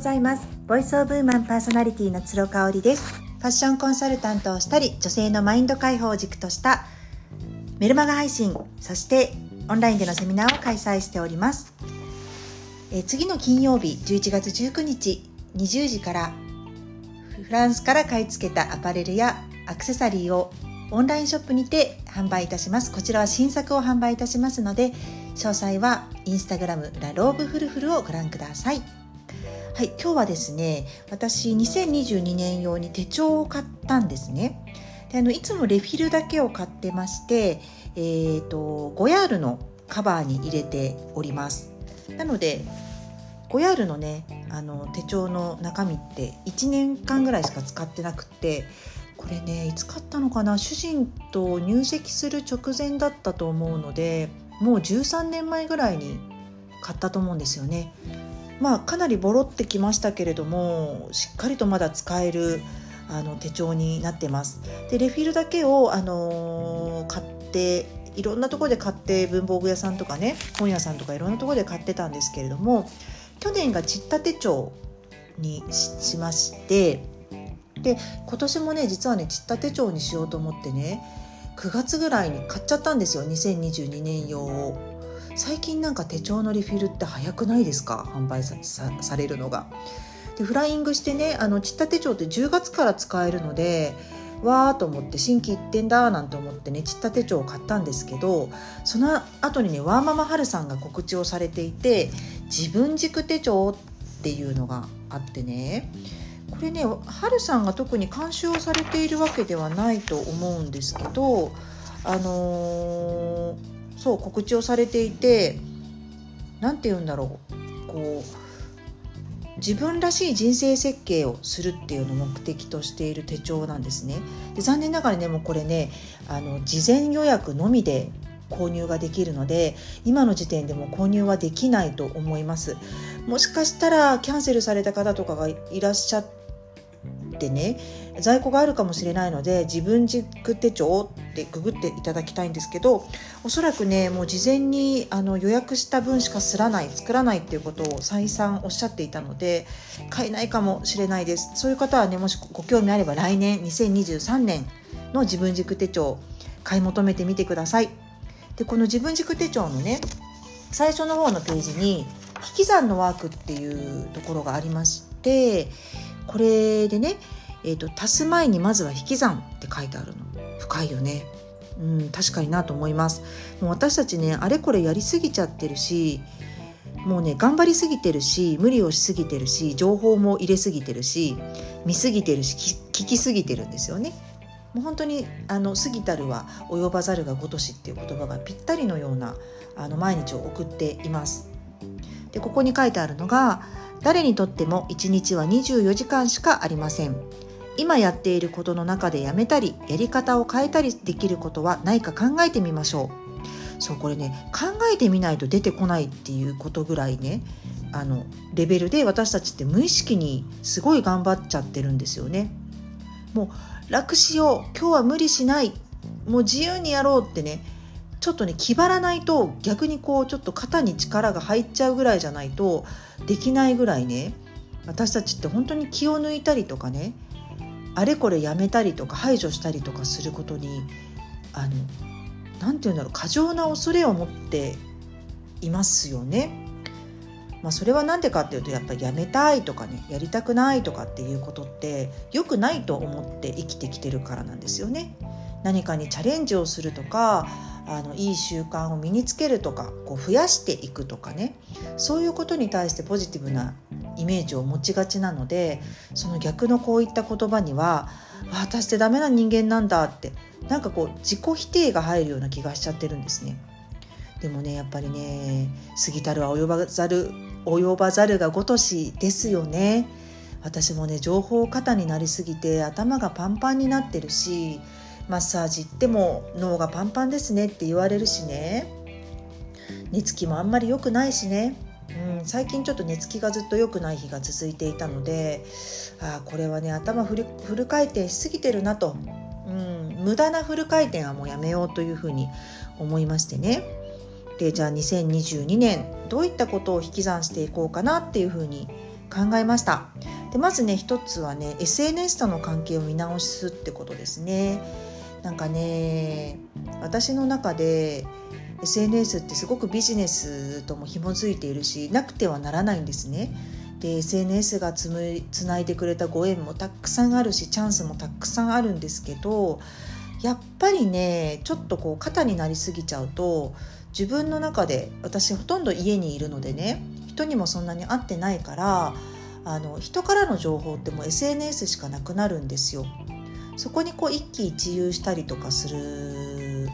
ございます。ボイスオブウーマンパーソナリティの鶴香織です。ファッションコンサルタントをしたり女性のマインド解放を軸としたメルマガ配信そしてオンラインでのセミナーを開催しております。え次の金曜日11月19日20時からフランスから買い付けたアパレルやアクセサリーをオンラインショップにて販売いたします。こちらは新作を販売いたしますので詳細はインスタグラムラローブフルフルをご覧ください。はい、今日はですね私2022年用に手帳を買ったんですね。であのいつもレフィルだけを買ってまして、えーと、5ヤールのカバーに入れております。なので5ヤールのねあの手帳の中身って1年間ぐらいしか使ってなくってこれねいつ買ったのかな？主人と入籍する直前だったと思うのでもう13年前ぐらいに買ったと思うんですよね。まあかなりボロってきましたけれどもしっかりとまだ使えるあの手帳になってます。でレフィルだけを、あのー、買っていろんなところで買って文房具屋さんとかね本屋さんとかいろんなところで買ってたんですけれども去年がちった手帳にしましてで今年もね実はねちった手帳にしようと思ってね9月ぐらいに買っちゃったんですよ2022年用を。最近なんか手帳のリフィルって早くないですか？販売されるのが。でフライングしてねあのちった手帳って10月から使えるのでわーと思って新規一点だなんて思ってねちった手帳を買ったんですけどその後にねワーママハルさんが告知をされていて自分軸手帳っていうのがあってねこれねハルさんが特に監修をされているわけではないと思うんですけどあのーそう告知をされていて何て言うんだろうこう自分らしい人生設計をするっていうのを目的としている手帳なんですね。で残念ながらねもうこれねあの事前予約のみで購入ができるので今の時点でも購入はできないと思いますもしかしたらキャンセルされた方とかがいらっしゃってね在庫があるかもしれないので自分軸手帳ってググっていただきたいんですけどおそらくねもう事前にあの予約した分しかすらない作らないっていうことを再三おっしゃっていたので買えないかもしれないです。そういう方はねもしご興味あれば来年2023年の自分軸手帳買い求めてみてください。でこの自分軸手帳のね最初の方のページに引き算のワークっていうところがありましてこれでね、えーと、足す前にまずは引き算って書いてあるの深いよねうん確かになと思いますもう私たちねあれこれやりすぎちゃってるしもうね頑張りすぎてるし無理をしすぎてるし情報も入れすぎてるし見すぎてるし聞きすぎてるんですよね。もう本当にあの過ぎたるは及ばざるが如しっていう言葉がぴったりのようなあの毎日を送っています。でここに書いてあるのが誰にとっても1日は24時間しかありません。今やっていることの中でやめたりやり方を変えたりできることはないか考えてみましょう。そうこれね考えてみないと出てこないっていうことぐらいねあのレベルで私たちって無意識にすごい頑張っちゃってるんですよね。もう楽しよう今日は無理しないもう自由にやろうってねちょっとね気張らないと逆にこうちょっと肩に力が入っちゃうぐらいじゃないとできないぐらいね私たちって本当に気を抜いたりとかねあれこれやめたりとか排除したりとかすることにあの何て言うんだろう過剰な恐れを持っていますよね。まあ、それは何でかっていうとやっぱりやめたいとかねやりたくないとかっていうことって良くないと思って生きてきてるからなんですよね。何かにチャレンジをするとかあのいい習慣を身につけるとかこう増やしていくとかねそういうことに対してポジティブなイメージを持ちがちなのでその逆のこういった言葉には「私ってダメな人間なんだ」ってなんかこう自己否定が入るような気がしちゃってるんですね。でもねやっぱりね過ぎたるは及ばざる及ばざるがごとしですよね。私もね情報過多になりすぎて頭がパンパンになってるしマッサージ行っても脳がパンパンですねって言われるしね。寝つきもあんまり良くないしね、うん、最近ちょっと寝つきがずっと良くない日が続いていたのであこれはね頭フル回転しすぎてるなと、うん、無駄なフル回転はもうやめようというふうに思いましてね。でじゃあ2022年どういったことを引き算していこうかなっていうふうに考えました。でまずね一つはね SNS との関係を見直すってことですね。なんかね私の中で SNS ってすごくビジネスとも紐づいているしなくてはならないんですね。で SNS がつむつないでくれたご縁もたくさんあるしチャンスもたくさんあるんですけどやっぱりねちょっとこう肩になりすぎちゃうと自分の中で私ほとんど家にいるのでね人にもそんなに会ってないからあの人からの情報ってもう SNS しかなくなるんですよ。そこにこう一喜一憂したりとかする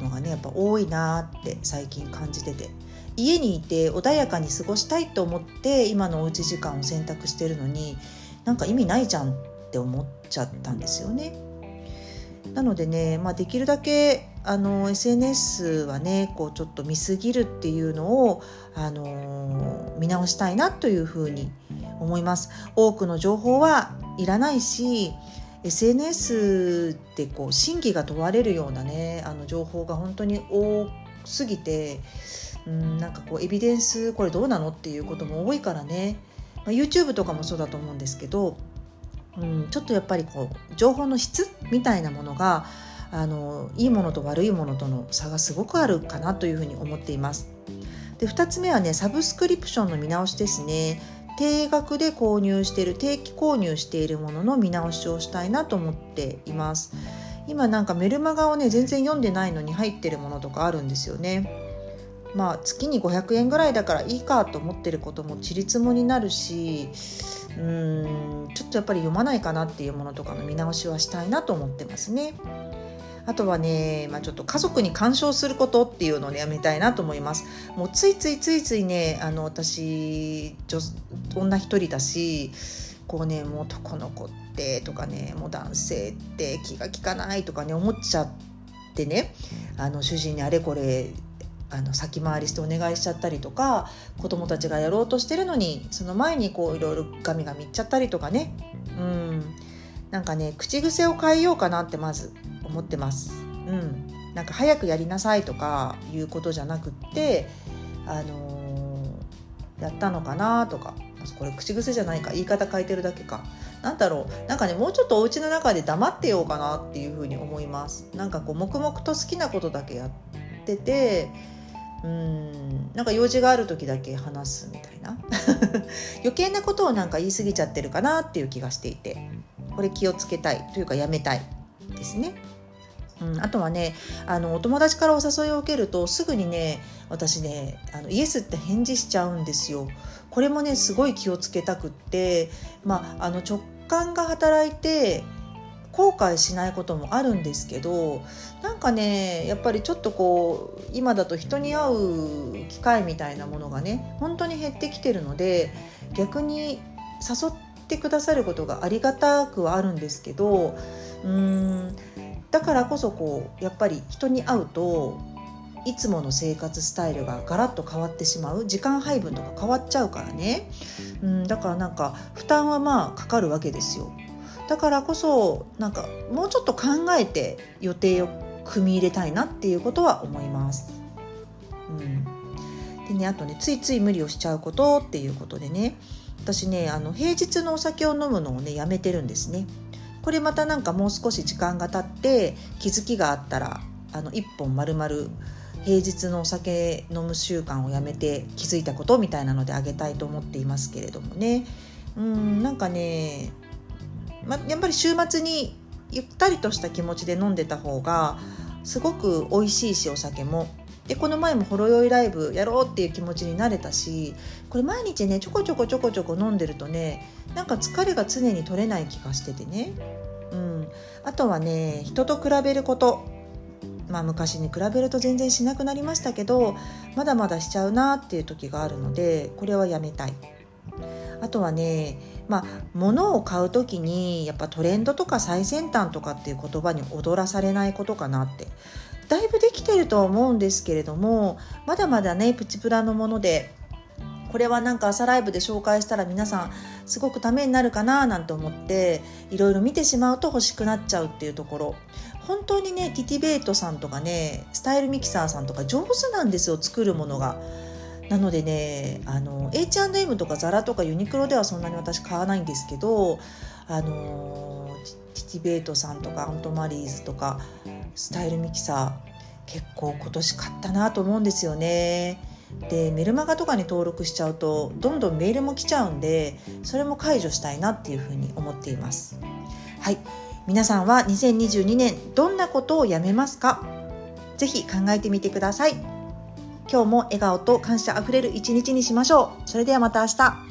のがねやっぱ多いなって最近感じてて家にいて穏やかに過ごしたいと思って今のおうち時間を選択してるのになんか意味ないじゃんって思っちゃったんですよね。なのでね、まあ、できるだけあの SNS はねこうちょっと見すぎるっていうのを、あの見直したいなというふうに思います。多くの情報はいらないし SNS ってこう真偽が問われるようなねあの情報が本当に多すぎてうんなんかこうエビデンスこれどうなのっていうことも多いからね、まあ、YouTube とかもそうだと思うんですけど、うん、ちょっとやっぱりこう情報の質みたいなものがあのいいものと悪いものとの差がすごくあるかなというふうに思っています。で2つ目はねサブスクリプションの見直しですね。定額で購入している定期購入しているものの見直しをしたいなと思っています今なんかメルマガをね全然読んでないのに入ってるものとかあるんですよねまあ月に500円ぐらいだからいいかと思ってることもちりつもになるしうーんちょっとやっぱり読まないかなっていうものとかの見直しはしたいなと思ってますね。あとはね、まあ、ちょっと家族に干渉することっていうのをやめたいなと思います。もうついついついついねあの私女一人だしこうねもう男の子ってとかねもう男性って気が利かないとかね思っちゃってねあの主人にあれこれあの先回りしてお願いしちゃったりとか子供たちがやろうとしてるのにその前にこういろいろガミガミ言っちゃったりとかね。うん。なんかね口癖を変えようかなってまず。思ってます。うん、なんか早くやりなさいとかいうことじゃなくってあのー、やったのかなとかこれ口癖じゃないか言い方変えてるだけか。なんだろう。なんかねもうちょっとお家の中で黙ってようかなっていうふうに思います。なんかこう黙々と好きなことだけやっててうん。なんか用事がある時だけ話すみたいな。余計なことをなんか言い過ぎちゃってるかなっていう気がしていてこれ気をつけたいというかやめたいですね。うん、あとはねあのお友達からお誘いを受けるとすぐにね私ねあのイエスって返事しちゃうんですよ。これもねすごい気をつけたくって、まあ、あの直感が働いて後悔しないこともあるんですけどなんかねやっぱりちょっとこう今だと人に会う機会みたいなものがね本当に減ってきてるので逆に誘ってくださることがありがたくはあるんですけどうーんだからこそこうやっぱり人に会うといつもの生活スタイルがガラッと変わってしまう。時間配分とか変わっちゃうからね。うんだからなんか負担はまあかかるわけですよ。だからこそなんかもうちょっと考えて予定を組み入れたいなっていうことは思います。うん、でねあとねついつい無理をしちゃうことっていうことでね。私ねあの平日のお酒を飲むのをねやめてるんですね。これまたなんかもう少し時間が経って気づきがあったらあの1本丸々平日のお酒飲む習慣をやめて気づいたことみたいなのであげたいと思っていますけれどもねうんなんかねま、やっぱり週末にゆったりとした気持ちで飲んでた方がすごく美味しいしお酒も。でこの前もほろ酔いライブやろうっていう気持ちになれたしこれ毎日ねちょこちょこちょこちょこ飲んでるとねなんか疲れが常に取れない気がしててね、うん、あとはね人と比べること。まあ昔に比べると全然しなくなりましたけどまだまだしちゃうなっていう時があるのでこれはやめたい。あとはねまあ物を買う時にやっぱトレンドとか最先端とかっていう言葉に踊らされないことかなって。だいぶできてると思うんですけれどもまだまだねプチプラのものでこれはなんか朝ライブで紹介したら皆さんすごくためになるかななんて思っていろいろ見てしまうと欲しくなっちゃうっていうところ本当にねティティベイトさんとかねスタイルミキサーさんとか上手なんですよ作るものが。なのでねあの H&M とかザラとかユニクロではそんなに私買わないんですけどあのティティベートさんとかアントマリーズとかスタイルミキサー結構今年買ったなと思うんですよね。でメルマガとかに登録しちゃうとどんどんメールも来ちゃうんでそれも解除したいなっていうふうに思っています。はい。皆さんは2022年どんなことをやめますか？ぜひ考えてみてください。今日も笑顔と感謝あふれる一日にしましょう。それではまた明日。